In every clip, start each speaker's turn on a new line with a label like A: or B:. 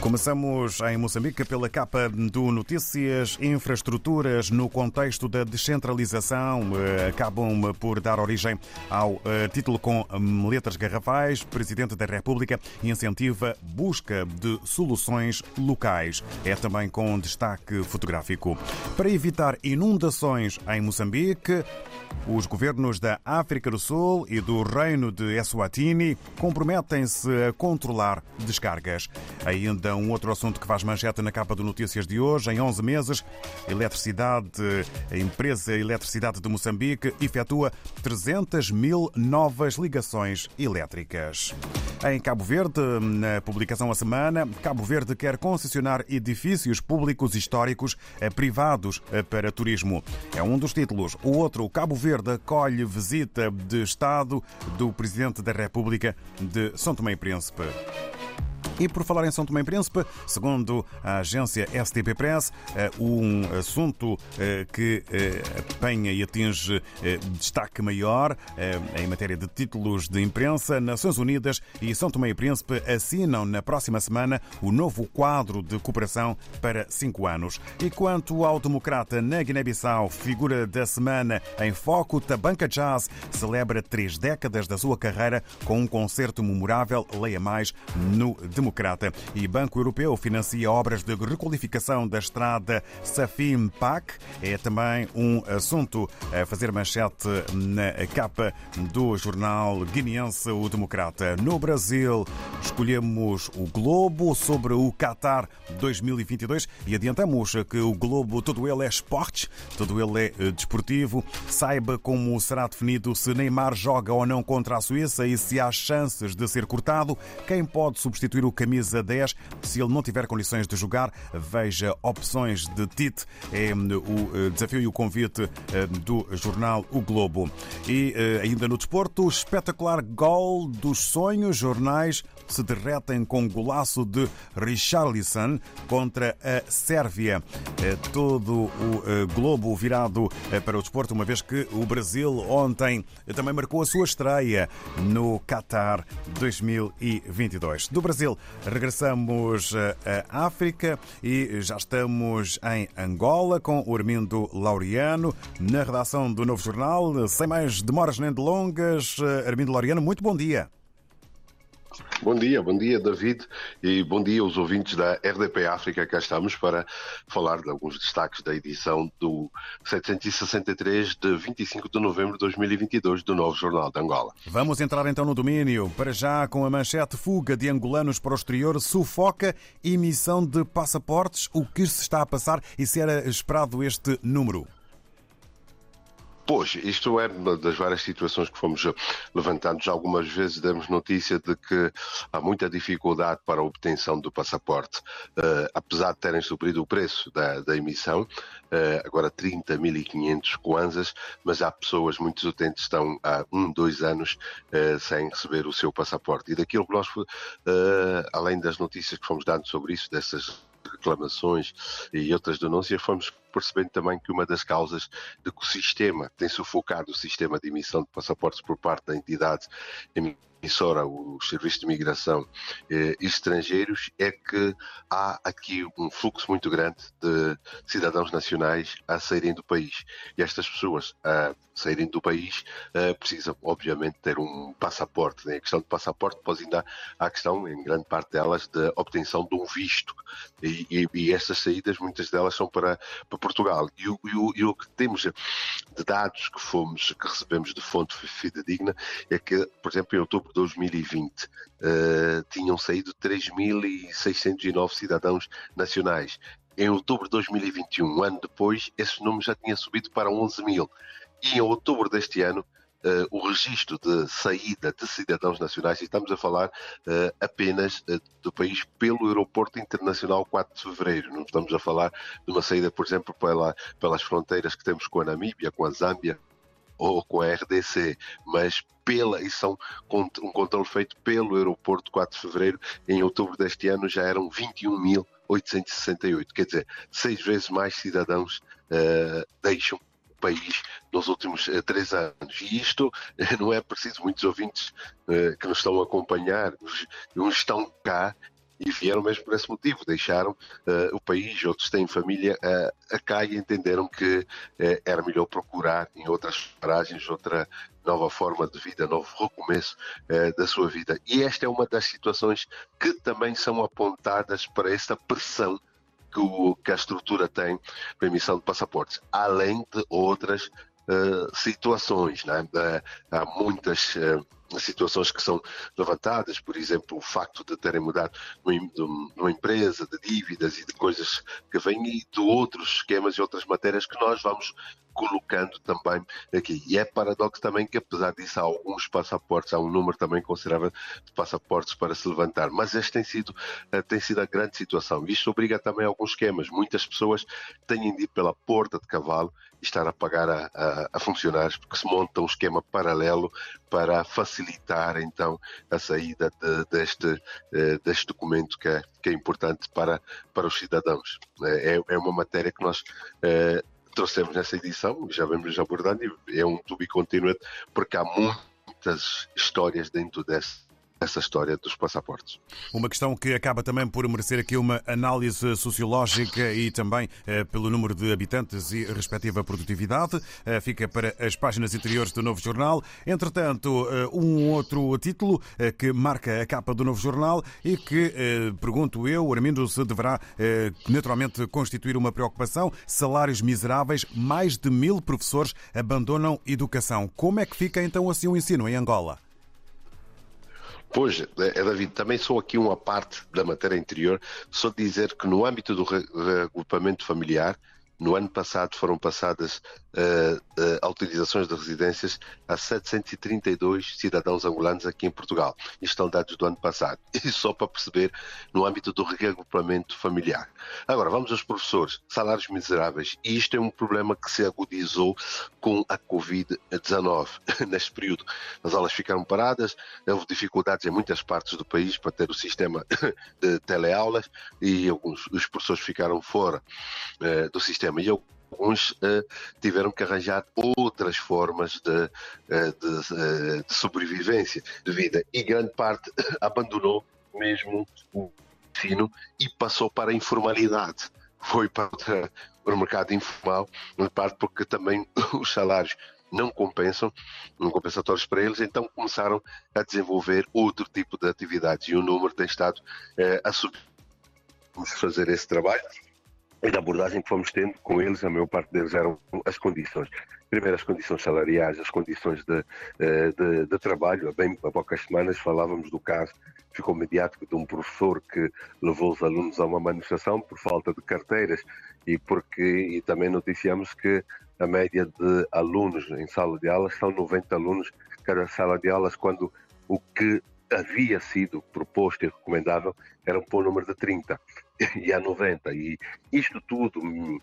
A: Começamos em Moçambique pela capa do Notícias. Infraestruturas no contexto da descentralização eh, acabam por dar origem ao eh, título com hum, letras garrafais. Presidente da República incentiva busca de soluções locais. É também com destaque fotográfico. Para evitar inundações em Moçambique, os governos da África do Sul e do Reino de Eswatini comprometem-se a controlar descargas. Ainda um outro assunto que faz manchete na capa do Notícias de hoje. Em 11 meses, Eletricidade, a empresa Eletricidade de Moçambique efetua 300 mil novas ligações elétricas. Em Cabo Verde, na publicação a semana, Cabo Verde quer concessionar edifícios públicos históricos privados para turismo. É um dos títulos. O outro, Cabo Verde acolhe visita de Estado do Presidente da República de São Tomé e Príncipe. E por falar em São Tomé e Príncipe, segundo a agência STP Press, eh, um assunto eh, que eh, apanha e atinge destaque maior em matéria de títulos de imprensa, Nações Unidas e São Tomé e Príncipe assinam na próxima semana o novo quadro de cooperação para cinco anos. E quanto ao democrata na Guiné-Bissau, figura da semana em foco, Tabanca Jazz celebra três décadas da sua carreira com um concerto memorável, leia mais, no Democrata. Democrata. E Banco Europeu financia obras de requalificação da estrada Safim-Pac. É também um assunto a fazer manchete na capa do jornal guineense O Democrata. No Brasil, escolhemos o Globo sobre o Qatar 2022 e adiantamos que o Globo, todo ele é esporte, todo ele é eh, desportivo. Saiba como será definido se Neymar joga ou não contra a Suíça e se há chances de ser cortado. Quem pode substituir o camisa 10. Se ele não tiver condições de jogar, veja opções de Tite. É hum, o eh, desafio e o convite eh, do jornal O Globo. E eh, ainda no desporto, espetacular gol dos sonhos. Jornais se derretem com golaço de Richarlison contra a Sérvia. Todo o globo virado para o desporto, uma vez que o Brasil ontem também marcou a sua estreia no Qatar 2022. Do Brasil, Regressamos à África e já estamos em Angola com o Armindo Laureano na redação do Novo Jornal. Sem mais demoras nem delongas, Armindo Laureano, muito bom dia.
B: Bom dia, bom dia David e bom dia aos ouvintes da RDP África. Cá estamos para falar de alguns destaques da edição do 763 de 25 de novembro de 2022 do Novo Jornal de Angola.
A: Vamos entrar então no domínio. Para já, com a manchete fuga de angolanos para o exterior sufoca emissão de passaportes. O que se está a passar e se era esperado este número?
B: Pois, isto é uma das várias situações que fomos levantando. Já algumas vezes demos notícia de que há muita dificuldade para a obtenção do passaporte, uh, apesar de terem subido o preço da, da emissão, uh, agora 30.500 kwanzas, mas há pessoas, muitos utentes estão há um, dois anos uh, sem receber o seu passaporte. E daquilo que nós, além das notícias que fomos dando sobre isso, dessas reclamações e outras denúncias, fomos percebendo também que uma das causas de que o sistema tem sufocado o sistema de emissão de passaportes por parte da entidade emissora, os serviços de imigração eh, estrangeiros, é que há aqui um fluxo muito grande de cidadãos nacionais a saírem do país. E estas pessoas a saírem do país eh, precisam, obviamente, ter um passaporte. Né? A questão do passaporte pode ainda há a questão, em grande parte delas, de obtenção de um visto. E, e, e estas saídas, muitas delas são para, para Portugal. E o, e, o, e o que temos de dados que fomos, que recebemos de fonte fidedigna, é que, por exemplo, em outubro de 2020 uh, tinham saído 3.609 cidadãos nacionais. Em outubro de 2021, um ano depois, esse número já tinha subido para 11 mil. E em outubro deste ano, Uh, o registro de saída de cidadãos nacionais, e estamos a falar uh, apenas uh, do país pelo Aeroporto Internacional 4 de Fevereiro. Não estamos a falar de uma saída, por exemplo, pela, pelas fronteiras que temos com a Namíbia, com a Zâmbia ou com a RDC, mas pela, e são um controle feito pelo aeroporto 4 de Fevereiro, em outubro deste ano já eram 21.868, quer dizer, seis vezes mais cidadãos deixam país nos últimos uh, três anos. E isto uh, não é preciso, muitos ouvintes que nos estão a acompanhar, uns estão cá e vieram mesmo por esse motivo, deixaram uh, o país, outros têm família uh, cá e entenderam que uh, era melhor procurar em outras paragens outra nova forma de vida, novo recomeço da sua vida. E esta é uma das situações que também são apontadas para esta pressão que, o, que a estrutura tem para emissão de passaportes, além de outras uh, situações. Né? Uh, há muitas uh, situações que são levantadas, por exemplo, o facto de terem mudado numa empresa, de dívidas e de coisas que vêm e de outros esquemas e outras matérias que nós vamos colocando também aqui. E é paradoxo também que, apesar disso, há alguns passaportes, há um número também considerável de passaportes para se levantar. Mas esta tem sido, eh, tem sido a grande situação. Isto obriga também a alguns esquemas. Muitas pessoas têm de ir pela porta de cavalo e estar a pagar a, a, a funcionários, porque se monta um esquema paralelo para facilitar então a saída de, deste, eh, deste documento que é, que é importante para, para os cidadãos. É, é uma matéria que nós eh, trouxemos nessa edição, já vamos abordando, é um to be continued, porque há muitas histórias dentro desse, essa história dos passaportes.
A: Uma questão que acaba também por merecer aqui uma análise sociológica e também eh, pelo número de habitantes e respectiva produtividade. Eh, fica para as páginas interiores do Novo Jornal. Entretanto, eh, um outro título eh, que marca a capa do Novo Jornal e que, eh, pergunto eu, Armindo, se deverá eh, naturalmente constituir uma preocupação. Salários miseráveis, mais de mil professores abandonam educação. Como é que fica então assim o ensino em Angola?
B: Pois, é, é, David, também sou aqui uma parte da matéria interior, só dizer que no âmbito do reagrupamento familiar, no ano passado foram passadas autorizações de residências a 732 cidadãos angolanos aqui em Portugal. Isto são dados do ano passado. E só para perceber no âmbito do reagrupamento familiar. Agora, vamos aos professores. Salários miseráveis. E isto é um problema que se agudizou com a Covid-19 neste período. As aulas ficaram paradas, houve dificuldades em muitas partes do país para ter o sistema de teleaulas e alguns os professores ficaram fora uh, do sistema. E alguns uh, tiveram que arranjar outras formas de, uh, de, uh, de, sobrevivência, de vida. E grande parte abandonou mesmo o ensino e passou para a informalidade. Foi para, o mercado informal, em parte porque também os salários não compensam, não compensatórios para eles, então começaram a desenvolver outro tipo de atividades e o número tem estado a subir. Vamos fazer esse trabalho e da abordagem que fomos tendo com eles, a maior parte deles eram as condições. Primeiro, as condições salariais, as condições de, eh, de, de trabalho. Há bem há poucas semanas falávamos do caso, ficou mediático, de um professor que levou os alunos a uma manifestação por falta de carteiras e, porque, e também noticiamos que a média de alunos em sala de aulas são 90 alunos cada sala de aulas, quando o que havia sido proposto e recomendado era um bom número de 30 e há 90. E isto tudo, uh,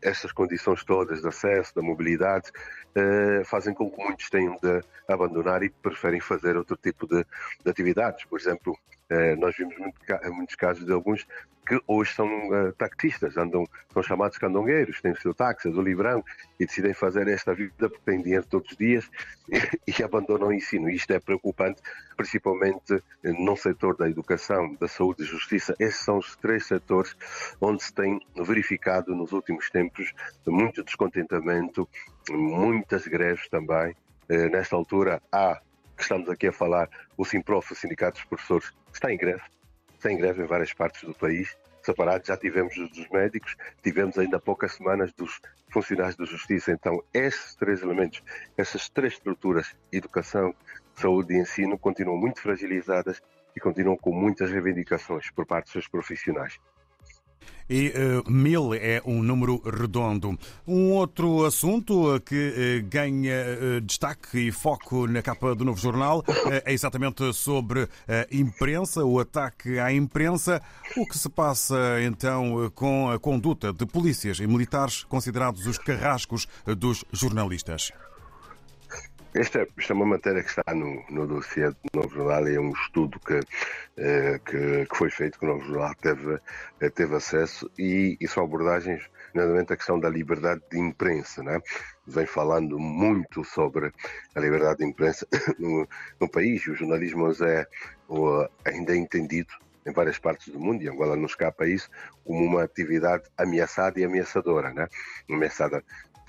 B: estas condições todas de acesso, da mobilidade, uh, fazem com que muitos tenham de abandonar e preferem fazer outro tipo de, de atividades. Por exemplo, uh, nós vimos muito, muitos casos de alguns que hoje são uh, taxistas, andam, são chamados candongueiros, têm o seu táxi, do livrão, e decidem fazer esta vida porque têm dinheiro todos os dias e, e abandonam o ensino. Isto é preocupante, principalmente no setor da educação, da saúde e justiça. Esses são os três setores onde se tem verificado nos últimos tempos muito descontentamento, muitas greves também. Nesta altura há, que estamos aqui a falar, o Simprof, o Sindicato dos Professores, está em greve sem greve em várias partes do país, separados. Já tivemos dos médicos, tivemos ainda há poucas semanas dos funcionários da Justiça. Então, esses três elementos, essas três estruturas, educação, saúde e ensino, continuam muito fragilizadas e continuam com muitas reivindicações por parte dos seus profissionais
A: e uh, mil é um número redondo. Um outro assunto que uh, ganha uh, destaque e foco na capa do novo jornal é exatamente sobre a imprensa, o ataque à imprensa. O que se passa então com a conduta de polícias e militares considerados os carrascos dos jornalistas?
B: Esta, esta, é uma matéria que está no, no dossiê do Novo Jornal e é um estudo que, eh, que, que, foi feito, que o Novo Jornal teve, eh, teve acesso e, e são abordagens, nomeadamente a questão da liberdade de imprensa. Né? Vem falando muito sobre a liberdade de imprensa no, no país. O jornalismo é, ainda é entendido em várias partes do mundo, e Angola não escapa isso, como uma atividade ameaçada e ameaçadora, né? ameaçada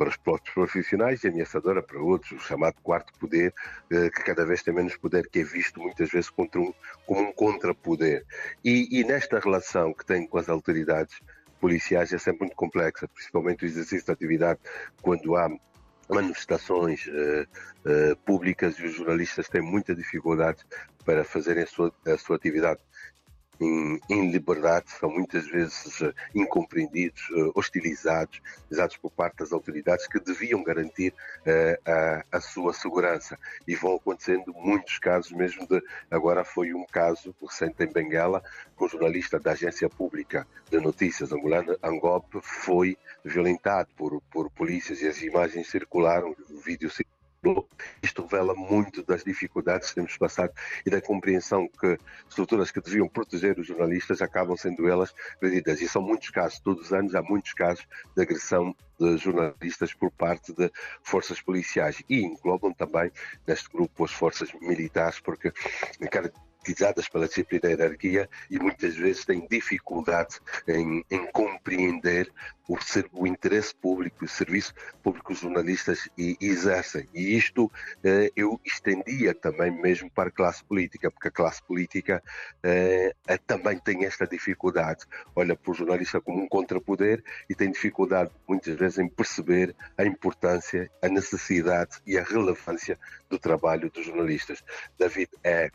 B: para os próprios profissionais e ameaçadora para outros, o chamado quarto poder, eh, que cada vez tem menos poder, que é visto muitas vezes contra um, como um contrapoder. E, e nesta relação que tem com as autoridades policiais é sempre muito complexa, principalmente o exercício da atividade quando há manifestações uh, uh, públicas e os jornalistas têm muita dificuldade para fazerem a sua, a sua atividade em, em, liberdade são muitas vezes uh, incompreendidos, uh, hostilizados, usados por parte das autoridades que deviam garantir uh, a, a, sua segurança. E vão acontecendo muitos casos, mesmo de. Agora foi um caso recente em Benguela, com um jornalista da agência pública de notícias angolana, Angop, foi violentado por, por polícias e as imagens circularam, o vídeo circulou isto revela muito das dificuldades que temos passado e da compreensão que estruturas que deviam proteger os jornalistas acabam sendo elas agredidas. E são muitos casos, todos os anos há muitos casos de agressão de jornalistas por parte de forças policiais e englobam também neste grupo as forças militares, porque cada caracterizadas pela disciplina hierarquia e muitas vezes têm dificuldade em, em compreender o, o, interesse público, o serviço público que os jornalistas exercem. E isto eh, eu estendia também mesmo para a classe política, porque a classe política eh, também tem esta dificuldade. Olha para o jornalista como um contrapoder e tem dificuldade muitas vezes em perceber a importância, a necessidade e a relevância do trabalho dos jornalistas. David, é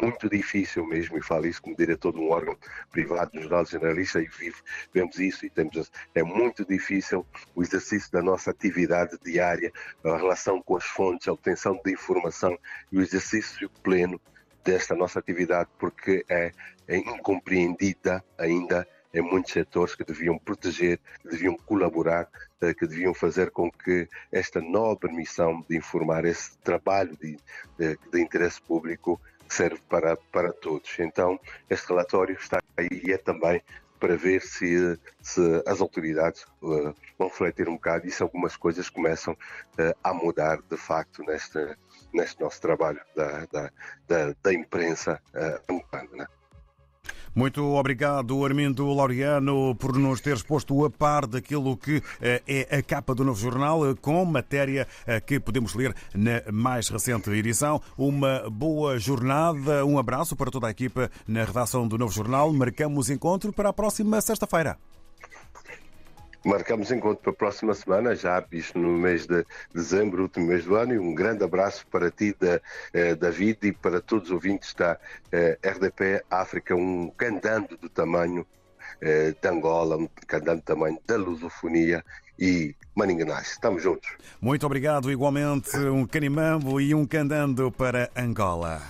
B: muito difícil mesmo, e falo isso como diretor de um órgão privado do Jornal Generalista e vivo, vemos isso e temos, é muito difícil o exercício da nossa atividade diária, a relação com as fontes, a obtenção de informação e o exercício pleno desta nossa atividade, porque é, é incompreendida ainda em muitos setores que deviam proteger, que deviam colaborar, eh, que deviam fazer com que esta nobre missão de informar, esse trabalho de, de, de interesse público, serve para, para todos. Então, este relatório está aí e é também para ver se, se as autoridades uh, vão refletir um bocado e se algumas coisas começam uh, a mudar de facto neste, neste nosso trabalho da, da, da, da imprensa uh, né?
A: Muito obrigado, Armindo Laureano, por nos teres posto a par daquilo que eh, é a capa do novo jornal, eh, com matéria eh, que podemos ler na mais recente edição. Uma boa jornada, um abraço para toda a equipa na redação do novo jornal. Marcamos encontro para a próxima sexta-feira.
B: Marcamos encontro para a próxima semana, já no mês de dezembro, último mês do ano, e um grande abraço para ti, eh, David, e para todos os ouvintes da eh, RDP África, um candando do tamanho eh, de Angola, um candando do tamanho da lusofonia e Maninganás. Estamos juntos.
A: Muito obrigado, igualmente, um canimambo e um candando para Angola.